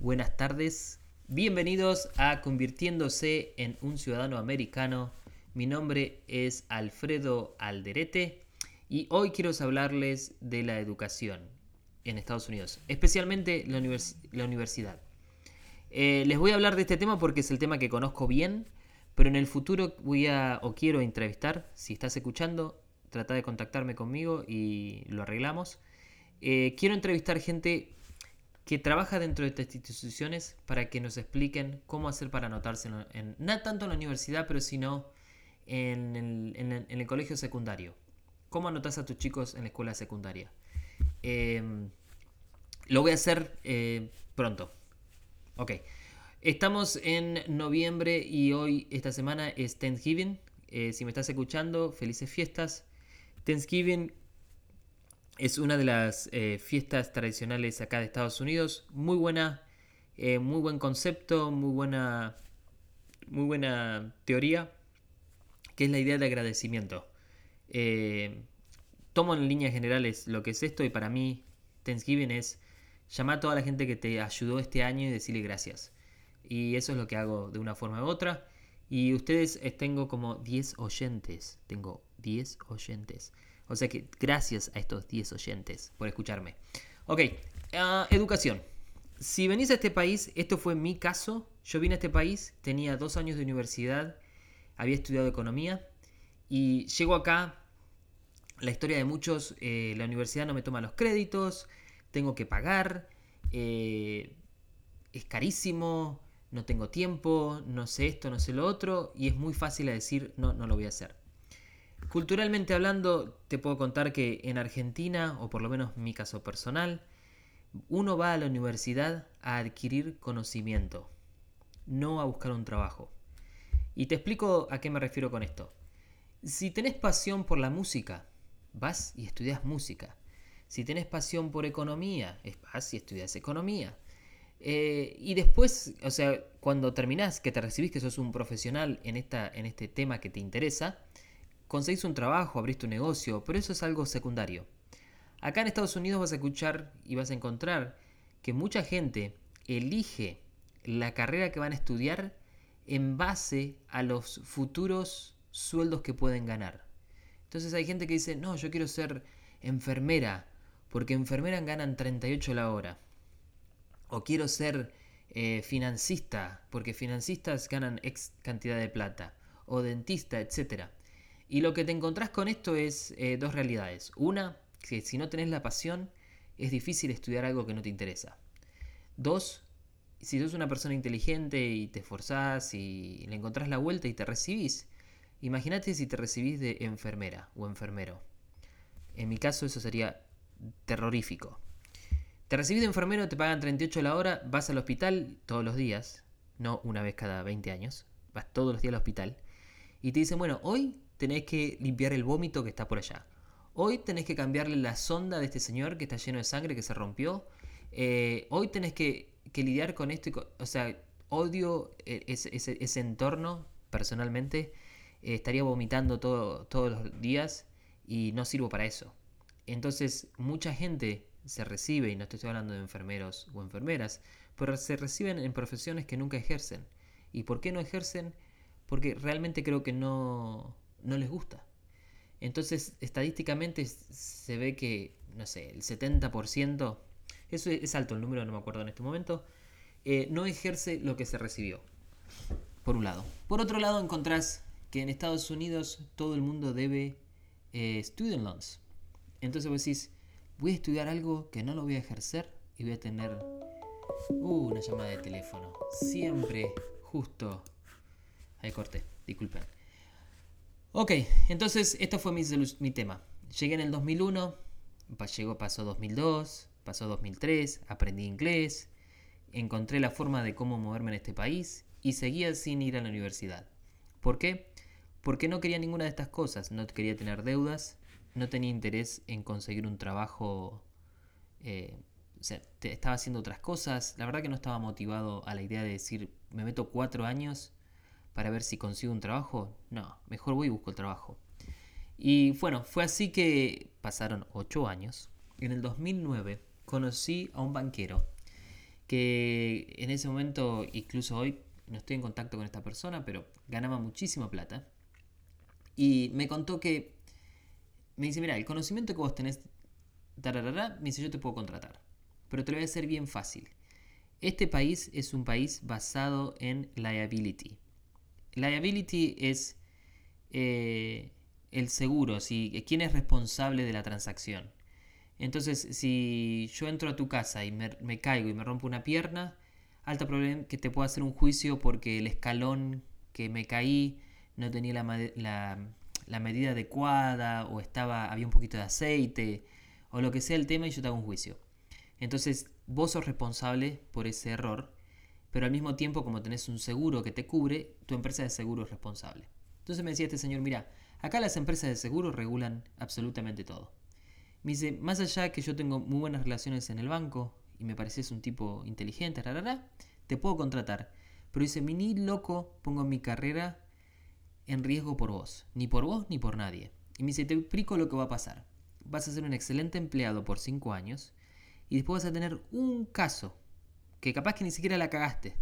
buenas tardes. Bienvenidos a Convirtiéndose en un ciudadano americano. Mi nombre es Alfredo Alderete y hoy quiero hablarles de la educación en Estados Unidos, especialmente la, universidad. Eh, les voy a hablar de este tema porque es el tema que conozco bien, pero en el futuro voy a o quiero entrevistar, si estás escuchando, trata de contactarme conmigo y lo arreglamos. Eh, quiero entrevistar gente que trabaja dentro de estas instituciones para que nos expliquen cómo hacer para anotarse, en, no tanto en la universidad, pero sino en el, colegio secundario. ¿Cómo anotas a tus chicos en la escuela secundaria? Em, lo voy a hacer eh, pronto. Ok. Estamos en noviembre y hoy, esta semana, es Thanksgiving. Eh, si me estás escuchando, felices fiestas. Thanksgiving es una de las eh, fiestas tradicionales acá de Estados Unidos. Muy buena, eh, muy buen concepto, muy buena, muy buena teoría, que es la idea de agradecimiento. Eh, tomo en líneas generales lo que es esto y para mí Thanksgiving es llamar a toda la gente que te ayudó este año y decirle gracias. Y eso es lo que hago de una forma u otra. Y ustedes tengo como 10 oyentes. Tengo 10 oyentes. O sea que gracias a estos 10 oyentes por escucharme. Ok, ah, educación. Si venís a este país, esto fue mi caso. Yo vine a este país, tenía dos años de universidad, había estudiado economía y llego acá. La historia de muchos, eh, la universidad no me toma los créditos, tengo que pagar, eh, es carísimo, no tengo tiempo, no sé esto, no sé lo otro, y es muy fácil decir, no, no lo voy a hacer. Culturalmente hablando, te puedo contar que en Argentina, o por lo menos mi caso personal, uno va a la universidad a adquirir conocimiento, no a buscar un trabajo. Y te explico a qué me refiero con esto. Si tenés pasión por la música, vas y estudias música. Si tenés pasión por economía, vas y estudias economía. Eh, y después, o sea, cuando terminás, que te recibís, que sos un profesional en, esta, en este tema que te interesa, conseguís un trabajo, abrís tu negocio, pero eso es algo secundario. Acá en Estados Unidos vas a escuchar y vas a encontrar que mucha gente elige la carrera que van a estudiar en base a los futuros sueldos que pueden ganar. Entonces hay gente que dice, no, yo quiero ser enfermera, porque enfermeras ganan 38 la hora. O quiero ser eh, financista, porque financistas ganan X cantidad de plata. O dentista, etcétera. Y lo que te encontrás con esto es eh, dos realidades. Una, que si no tenés la pasión, es difícil estudiar algo que no te interesa. Dos, si sos una persona inteligente y te esforzás y le encontrás la vuelta y te recibís, imagínate si te recibís de enfermera o enfermero. En mi caso eso sería terrorífico. Te recibís de enfermero, te pagan 38 la hora, vas al hospital todos los días, no una vez cada 20 años, vas todos los días al hospital y te dicen, bueno, hoy tenés que limpiar el vómito que está por allá. Hoy tenés que cambiarle la sonda de este señor que está lleno de sangre, que se rompió. Eh, hoy tenés que, lidiar con esto. o sea, odio e, ese, entorno personalmente. Eh, estaría vomitando todo, todos los días y no sirvo para eso. Entonces, mucha gente se recibe, y no estoy hablando de enfermeros o enfermeras, pero se reciben en profesiones que nunca ejercen. ¿Y por qué no ejercen? Porque realmente creo que no, no les gusta. Entonces, estadísticamente se ve que, no sé, el 70%, eso es alto el número, no me acuerdo en este momento, eh, no ejerce lo que se recibió. Por un lado. Por otro lado, encontrás que en Estados Unidos todo el mundo debe eh, student loans. Entonces vos decís, voy a estudiar algo que no lo voy a ejercer y voy a tener uh, una llamada de teléfono. Siempre, justo. Ahí corté, disculpen. Ok, entonces esto fue mi, mi tema. Llegué en el 2001, llegó, pasó 2002, pasó 2003, aprendí inglés, encontré la forma de cómo moverme en este país y seguía sin ir a la universidad. ¿Por qué? Porque no quería ninguna de estas cosas. No quería tener deudas, no tenía interés en conseguir un trabajo. Eh, o sea, estaba haciendo otras cosas. La verdad que no estaba motivado a la idea de decir, me meto cuatro años para ver si consigo un trabajo. No, mejor voy y busco el trabajo. Y bueno, fue así que pasaron 8 años. En el 2009 conocí a un banquero que en ese momento, incluso hoy, no estoy en contacto con esta persona, pero ganaba muchísima plata. Y me contó que, me dice, mira, el conocimiento que vos tenés, me dice, yo te puedo contratar, pero te lo voy a hacer bien fácil. Este país es un país basado en liability. Liability es eh, el seguro, si, quién es responsable de la transacción. Entonces, si yo entro a tu casa y me, caigo y me rompo una pierna, alta probabilidad que te pueda hacer un juicio porque el escalón que me caí no tenía la, la, medida adecuada o estaba había un poquito de aceite o lo que sea el tema y yo te hago un juicio. Entonces, vos sos responsable por ese error, pero al mismo tiempo, como tenés un seguro que te cubre, tu empresa de seguro es responsable. Entonces me decía este señor, mira, acá las empresas de seguro regulan absolutamente todo. Me dice, más allá que yo tengo muy buenas relaciones en el banco y me pareces un tipo inteligente, te puedo contratar. Pero dice, ni loco pongo mi carrera en riesgo por vos. Ni por vos ni por nadie. Y me dice, te explico lo que va a pasar. Vas a ser un excelente empleado por 5 años y después vas a tener un caso que capaz que ni siquiera la cagaste.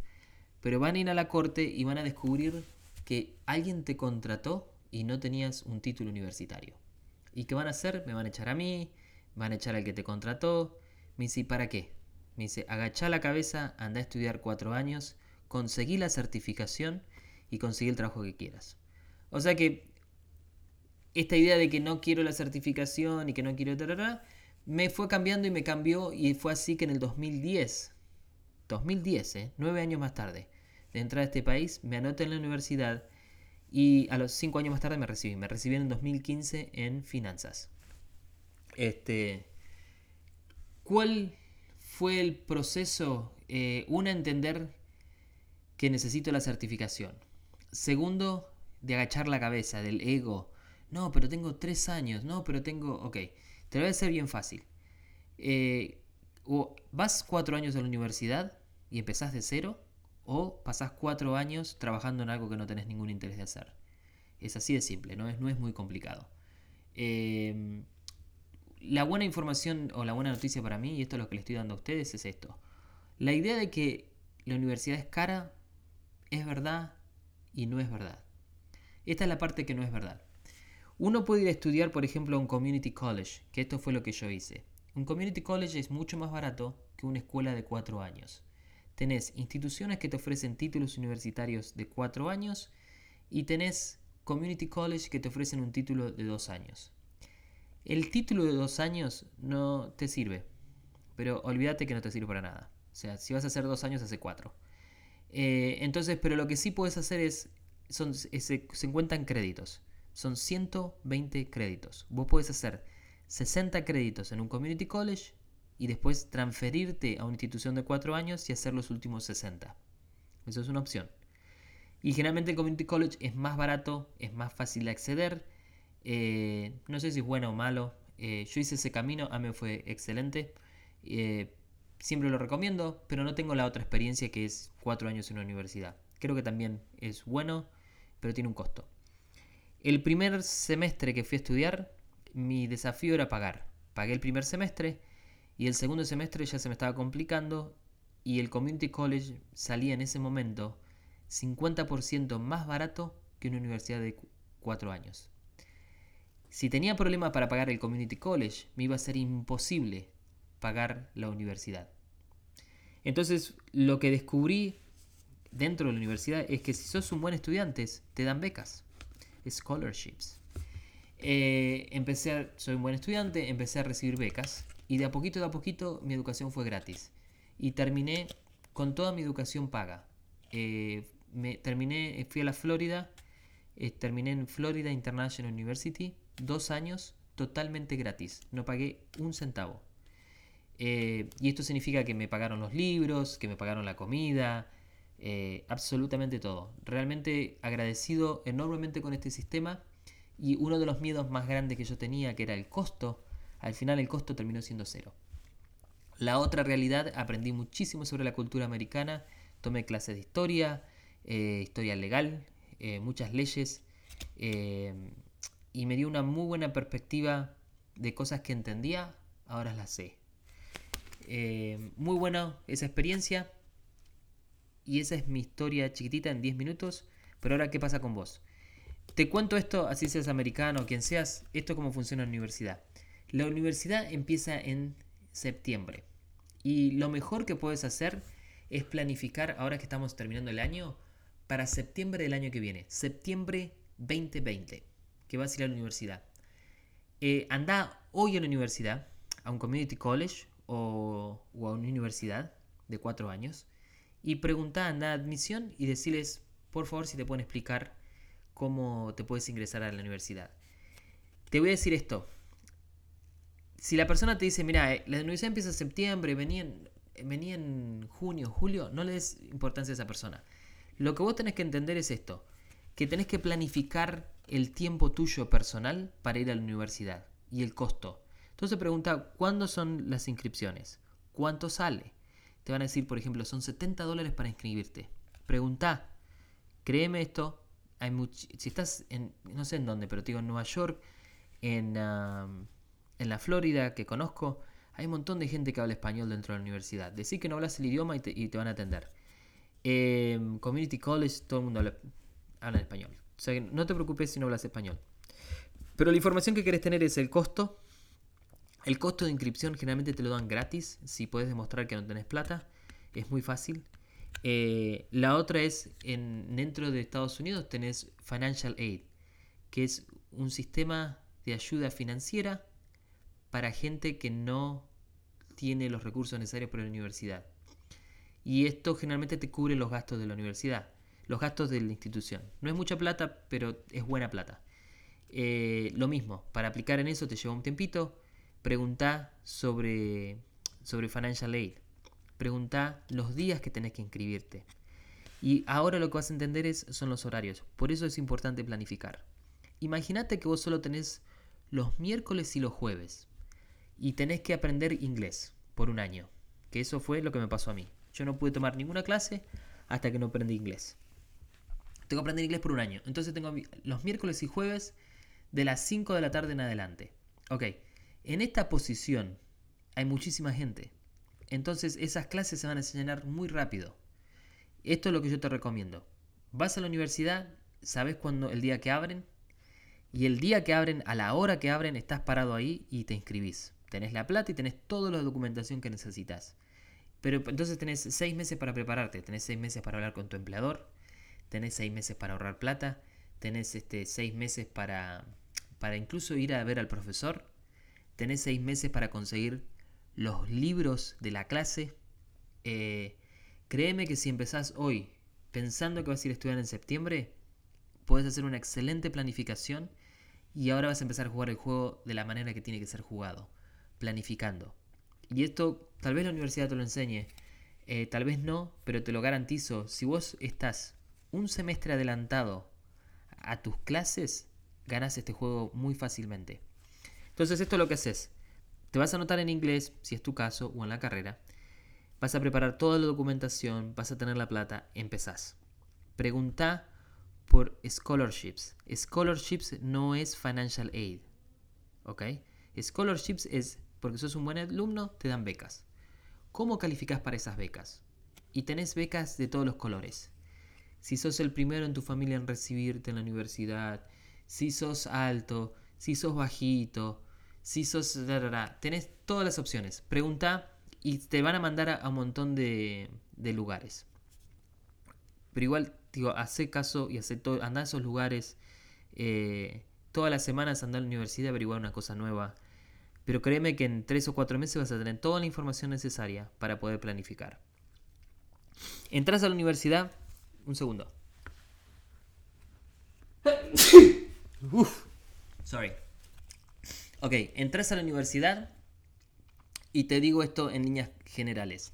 Pero van a ir a la corte y van a descubrir que alguien te contrató y no tenías un título universitario. ¿Y qué van a hacer? Me van a echar a mí, van a echar al que te contrató. Me dice, ¿y para qué? Me dice, agachá la cabeza, anda a estudiar cuatro años, conseguí la certificación y conseguí el trabajo que quieras. O sea que esta idea de que no quiero la certificación y que no quiero... me fue cambiando y me cambió y fue así que en el 2010, 2010, ¿eh? nueve años más tarde, de entrar a este país, me anoté en la universidad y a los cinco años más tarde me recibí. Me recibí en 2015 en finanzas. Este, ¿Cuál fue el proceso? Eh, una, entender que necesito la certificación. Segundo, de agachar la cabeza, del ego. No, pero tengo tres años. No, pero tengo... Ok, te lo voy a hacer bien fácil. Eh, o vas cuatro años a la universidad y empezás de cero, o pasás cuatro años trabajando en algo que no tenés ningún interés de hacer. Es así de simple, no es, muy complicado. Em, la buena información o la buena noticia para mí, y esto es lo que le estoy dando a ustedes, es esto. La idea de que la universidad es cara es verdad y no es verdad. Esta es la parte que no es verdad. Uno puede ir a estudiar, por ejemplo, a un community college, que esto fue lo que yo hice. Un community college es mucho más barato que una escuela de cuatro años tenés instituciones que te ofrecen títulos universitarios de cuatro años y tenés community college que te ofrecen un título de dos años. El título de dos años no te sirve, pero olvídate que no te sirve para nada. O sea, si vas a hacer dos años, hace cuatro. Eh, entonces, pero lo que sí puedes hacer es, son, se, se encuentran créditos. Son 120 créditos. Vos puedes hacer 60 créditos en un community college y después transferirte a una institución de 4 años y hacer los últimos 60. Eso es una opción. Y generalmente el Community College es más barato, es más fácil de acceder. Eh, no sé si es bueno o malo. Eh, yo hice ese camino, a mí fue excelente. Eh, siempre lo recomiendo, pero no tengo la otra experiencia que es 4 años en una universidad. Creo que también es bueno, pero tiene un costo. El primer semestre que fui a estudiar, mi desafío era pagar. Pagué el primer semestre y el segundo semestre ya se me estaba complicando y el Community College salía en ese momento 50% más barato que una universidad de 4 años. Si tenía problemas para pagar el Community College, me iba a ser imposible pagar la universidad. Entonces, lo que descubrí dentro de la universidad es que si sos un buen estudiante, te dan becas, scholarships. Eh, empecé soy un buen estudiante, empecé a recibir becas y de a poquito, de a poquito, mi educación fue gratis. Y terminé con toda mi educación paga. Eh, me, terminé, fui a la Florida, eh, terminé en Florida International University, dos años totalmente gratis. No pagué un centavo. Eh, y esto significa que me pagaron los libros, que me pagaron la comida, absolutamente todo. Realmente agradecido enormemente con este sistema y uno de los miedos más grandes que yo tenía, que era el costo, al final el costo terminó siendo cero. La otra realidad, aprendí muchísimo sobre la cultura americana, tomé clases de historia, eh, historia legal, eh, muchas leyes, eh, y me dio una muy buena perspectiva de cosas que entendía, ahora las sé. Muy buena esa experiencia. Y esa es mi historia chiquitita en 10 minutos. Pero ahora, ¿qué pasa con vos? Te cuento esto, así seas americano quien seas, esto cómo funciona la universidad. La universidad empieza en septiembre. Y lo mejor que puedes hacer es planificar, ahora que estamos terminando el año, para septiembre del año que viene. Septiembre 2020, que vas a ir a la universidad. Eh, anda hoy a la universidad, a un community college o, a una universidad de cuatro años, y pregunta, anda a admisión y decirles, por favor, si te pueden explicar cómo te puedes ingresar a la universidad. Te voy a decir esto. Si la persona te dice, mira, eh, la universidad empieza en septiembre, venía en, venía en junio, julio, no le des importancia a esa persona. Lo que vos tenés que entender es esto, que tenés que planificar el tiempo tuyo personal para ir a la universidad y el costo. Entonces pregunta, ¿cuándo son las inscripciones? ¿Cuánto sale? Te van a decir, por ejemplo, son 70 dólares para inscribirte. Pregunta, créeme esto, hay si estás en, no sé en dónde, pero te digo en Nueva York, en, en la Florida, que conozco, hay un montón de gente que habla español dentro de la universidad. Decir que no hablas el idioma y te, van a atender. Em, community College, todo el mundo habla, habla español. O sea, no te preocupes si no hablas español. Pero la información que querés tener es el costo. El costo de inscripción generalmente te lo dan gratis. Si puedes demostrar que no tenés plata, es muy fácil. Eh, la otra es, en, dentro de Estados Unidos tenés Financial Aid, que es un sistema de ayuda financiera para gente que no tiene los recursos necesarios para la universidad. Y esto generalmente te cubre los gastos de la universidad, los gastos de la institución. No es mucha plata, pero es buena plata. Eh, lo mismo, para aplicar en eso te lleva un tempito. Pregunta sobre, sobre Financial Aid Pregunta los días que tenés que inscribirte. Y ahora lo que vas a entender es, son los horarios. Por eso es importante planificar. Imagínate que vos solo tenés los miércoles y los jueves. Y tenés que aprender inglés por un año. Que eso fue lo que me pasó a mí. Yo no pude tomar ninguna clase hasta que no aprendí inglés. Tengo que aprender inglés por un año. Entonces tengo los miércoles y jueves de las 5 de la tarde en adelante. Ok, en esta posición hay muchísima gente. Entonces esas clases se van a llenar muy rápido. Esto es lo que yo te recomiendo. Vas a la universidad, sabes cuándo el día que abren y el día que abren, a la hora que abren, estás parado ahí y te inscribís. Tenés la plata y tenés toda la documentación que necesitas. Pero entonces tenés seis meses para prepararte, tenés seis meses para hablar con tu empleador, tenés seis meses para ahorrar plata, tenés este, seis meses para, para incluso ir a ver al profesor, tenés seis meses para conseguir los libros de la clase. Eh, créeme que si empezás hoy pensando que vas a ir a estudiar en septiembre, puedes hacer una excelente planificación y ahora vas a empezar a jugar el juego de la manera que tiene que ser jugado, planificando. Y esto tal vez la universidad te lo enseñe, eh, tal vez no, pero te lo garantizo, si vos estás un semestre adelantado a tus clases, ganas este juego muy fácilmente. Entonces esto es lo que haces. Te vas a anotar en inglés, si es tu caso, o en la carrera. Vas a preparar toda la documentación, vas a tener la plata, empezás. Pregunta por scholarships. Scholarships no es financial aid. ¿Ok? Scholarships es porque sos un buen alumno, te dan becas. ¿Cómo calificas para esas becas? Y tenés becas de todos los colores. Si sos el primero en tu familia en recibirte en la universidad, si sos alto, si sos bajito, si sos... tenés todas las opciones. Pregunta y te van a mandar a, un montón de, lugares. Pero igual, digo, hace caso y hace todo, anda a esos lugares. Eh, todas las semanas anda a la universidad a averiguar una cosa nueva. Pero créeme que en tres o cuatro meses vas a tener toda la información necesaria para poder planificar. Entras a la universidad. Un segundo. Uf, sorry. Ok, entras a la universidad y te digo esto en líneas generales.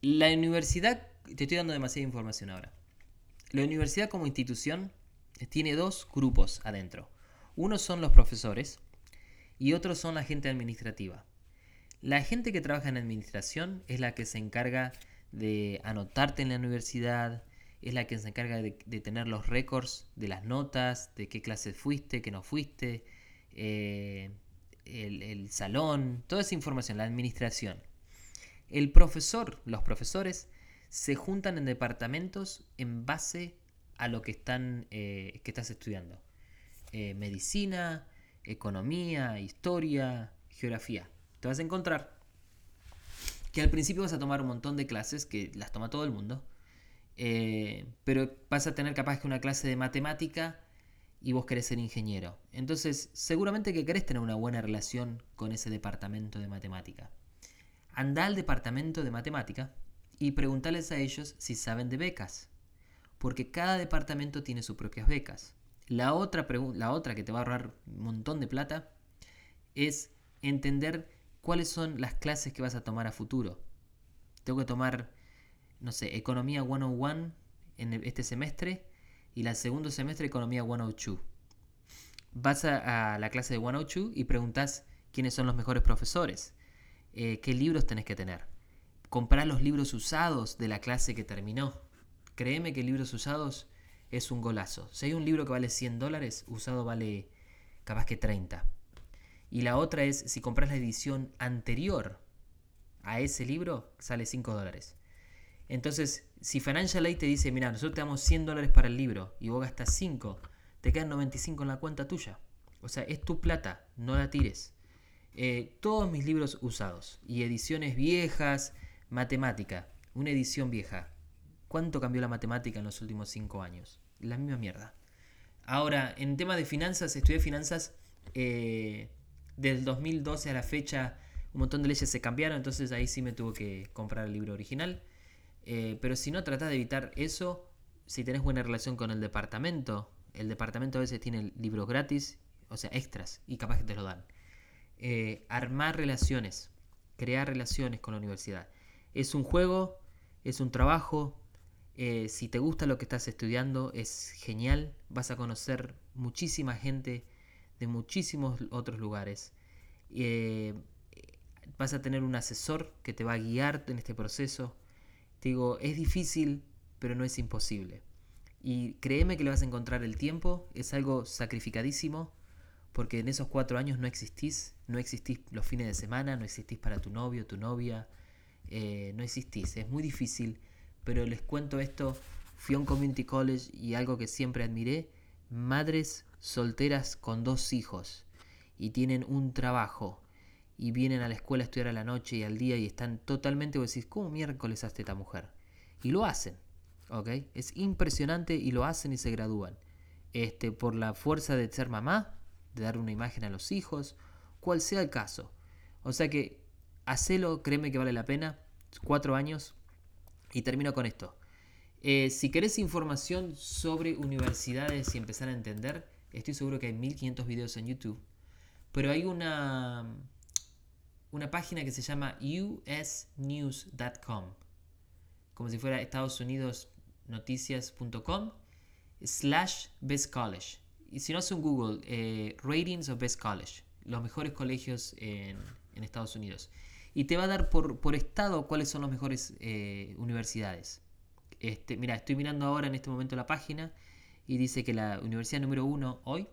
La universidad, te estoy dando demasiada información ahora. La universidad como institución tiene dos grupos adentro. Uno son los profesores y otros son la gente administrativa. La gente que trabaja en administración es la que se encarga de anotarte en la universidad, es la que se encarga de, tener los récords de las notas, de qué clases fuiste, qué no fuiste, eh, el, salón, toda esa información, la administración. El profesor, los profesores, se juntan en departamentos en base a lo que, están, eh, que estás estudiando. Eh, medicina, economía, historia, geografía. Te vas a encontrar que al principio vas a tomar un montón de clases, que las toma todo el mundo, pero vas a tener capaz que una clase de matemática y vos querés ser ingeniero. Entonces, seguramente que querés tener una buena relación con ese departamento de matemática. Anda al departamento de matemática y preguntales a ellos si saben de becas, porque cada departamento tiene sus propias becas. La otra, la otra que te va a ahorrar un montón de plata es entender cuáles son las clases que vas a tomar a futuro. Tengo que tomar, no sé, Economía 101 en este semestre y la segundo semestre Economía 102. Vas a, la clase de 102 y preguntas quiénes son los mejores profesores, eh, qué libros tenés que tener. Comprar los libros usados de la clase que terminó. Créeme que libros usados es un golazo. Si hay un libro que vale 100 dólares, usado vale capaz que 30. Y la otra es, si compras la edición anterior a ese libro, sale 5 dólares. Entonces, si Financial Aid te dice, mira, nosotros te damos 100 dólares para el libro y vos gastas 5, te quedan 95 en la cuenta tuya. O sea, es tu plata, no la tires. Eh, todos mis libros usados y ediciones viejas, matemática, una edición vieja. ¿Cuánto cambió la matemática en los últimos 5 años? La misma mierda. Ahora, en tema de finanzas, estudié finanzas eh, desde el 2012 a la fecha. Un montón de leyes se cambiaron, entonces ahí sí me tuve que comprar el libro original. Eh, pero si no, trata de evitar eso. Si tenés buena relación con el departamento, el departamento a veces tiene libros gratis, o sea, extras, y capaz que te lo dan. Eh, armar relaciones, crear relaciones con la universidad. Es un juego, es un trabajo. Eh, si te gusta lo que estás estudiando, es genial. Vas a conocer muchísima gente de muchísimos otros lugares. vas a tener un asesor que te va a guiar en este proceso digo, es difícil, pero no es imposible. Y créeme que le vas a encontrar el tiempo, es algo sacrificadísimo, porque en esos cuatro años no existís, no existís los fines de semana, no existís para tu novio, tu novia, eh, no existís, es muy difícil, pero les cuento esto, fui a un community college y algo que siempre admiré, madres solteras con dos hijos y tienen un trabajo y vienen a la escuela a estudiar a la noche y al día y están totalmente, vos decís, ¿cómo miércoles hace esta mujer? Y lo hacen, ¿ok? Es impresionante y lo hacen y se gradúan. Este, por la fuerza de ser mamá, de dar una imagen a los hijos, cual sea el caso. O sea que, hacelo, créeme que vale la pena, cuatro años, y termino con esto. Eh, si querés información sobre universidades y empezar a entender, estoy seguro que hay 1500 videos en YouTube, pero hay una una página que se llama usnews.com, como si fuera Estados Unidos noticias.com slash best college. Y si no es un Google, eh, ratings of best college, los mejores colegios en, Estados Unidos. Y te va a dar por, por estado cuáles son las mejores eh, universidades. Este, mira, estoy mirando ahora en este momento la página y dice que la universidad número uno hoy,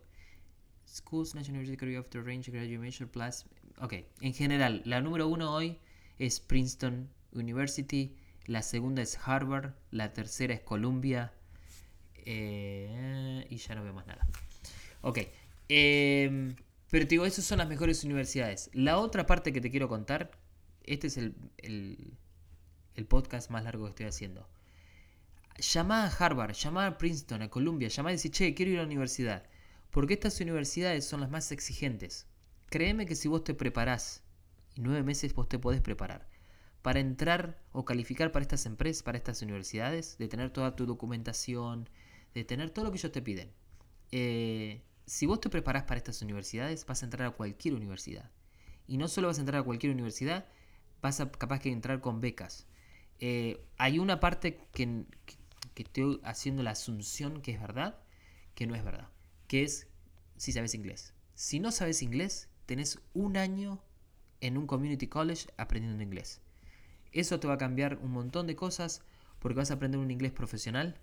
Schools National University of the Range Graduation Plus, Ok, en general, la número uno hoy es Princeton University, la segunda es Harvard, la tercera es Columbia eh, y ya no veo más nada. Ok, em, pero te digo, esas son las mejores universidades. La otra parte que te quiero contar, este es el, el, podcast más largo que estoy haciendo. Llama a Harvard, llama a Princeton, a Columbia, llama y dice, che, quiero ir a la universidad. Porque estas universidades son las más exigentes. Créeme que si vos te preparás, y nueve meses vos te podés preparar, para entrar o calificar para estas empresas, para estas universidades, de tener toda tu documentación, de tener todo lo que ellos te piden. Eh, si vos te preparás para estas universidades, vas a entrar a cualquier universidad. Y no solo vas a entrar a cualquier universidad, vas a capaz que entrar con becas. Eh, hay una parte que, que estoy haciendo la asunción que es verdad, que no es verdad, que es si sabes inglés. Si no sabes inglés, tenés un año en un community college aprendiendo inglés. Eso te va a cambiar un montón de cosas porque vas a aprender un inglés profesional,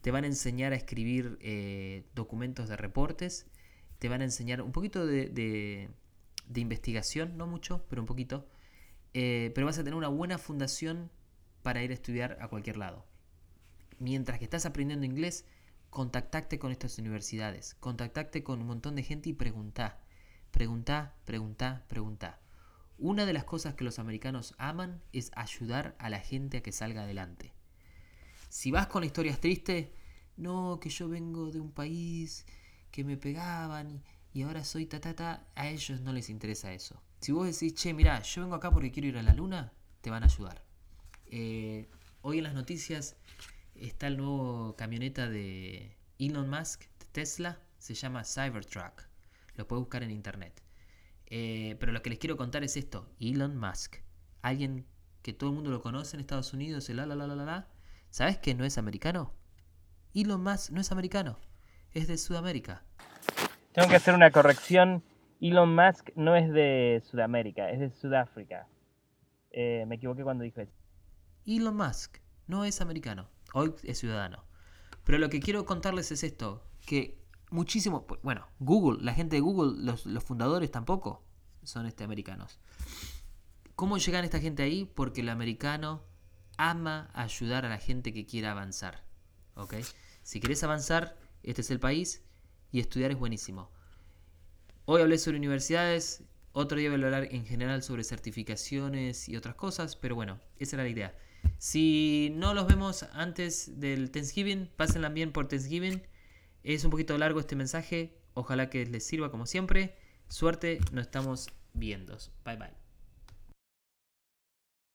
te van a enseñar a escribir eh, documentos de reportes, te van a enseñar un poquito de, investigación, no mucho, pero un poquito. Eh, pero vas a tener una buena fundación para ir a estudiar a cualquier lado. Mientras que estás aprendiendo inglés, contactate con estas universidades, contactate con un montón de gente y pregunta, pregunta, pregunta, pregunta. Una de las cosas que los americanos aman es ayudar a la gente a que salga adelante. Si vas con historias tristes, no, que yo vengo de un país que me pegaban y, ahora soy ta, ta, ta, a ellos no les interesa eso. Si vos decís, che, mira, yo vengo acá porque quiero ir a la luna, te van a ayudar. Eh, hoy en las noticias está el nuevo camioneta de Elon Musk, de Tesla, se llama Cybertruck. Lo puedes buscar en internet. Eh, pero lo que les quiero contar es esto: Elon Musk, alguien que todo el mundo lo conoce en Estados Unidos, el la la la la la. ¿Sabes que no es americano? Elon Musk no es americano, es de Sudamérica. Tengo que hacer una corrección. Elon Musk no es de Sudamérica, es de Sudáfrica. Eh, me equivoqué cuando dije eso. Elon Musk no es americano, hoy es ciudadano. Pero lo que quiero contarles es esto, que muchísimo, bueno, Google, la gente de Google, los, fundadores tampoco son este, americanos. ¿Cómo llegan esta gente ahí? Porque el americano ama ayudar a la gente que quiera avanzar. ¿ok? Si quieres avanzar, este es el país y estudiar es buenísimo. Hoy hablé sobre universidades, otro día voy a hablar en general sobre certificaciones y otras cosas, pero bueno, esa era la idea. Si no los vemos antes del Thanksgiving, pásenla bien por Thanksgiving. Es un poquito largo este mensaje, ojalá que les sirva como siempre. Suerte, nos estamos viendo. Bye bye.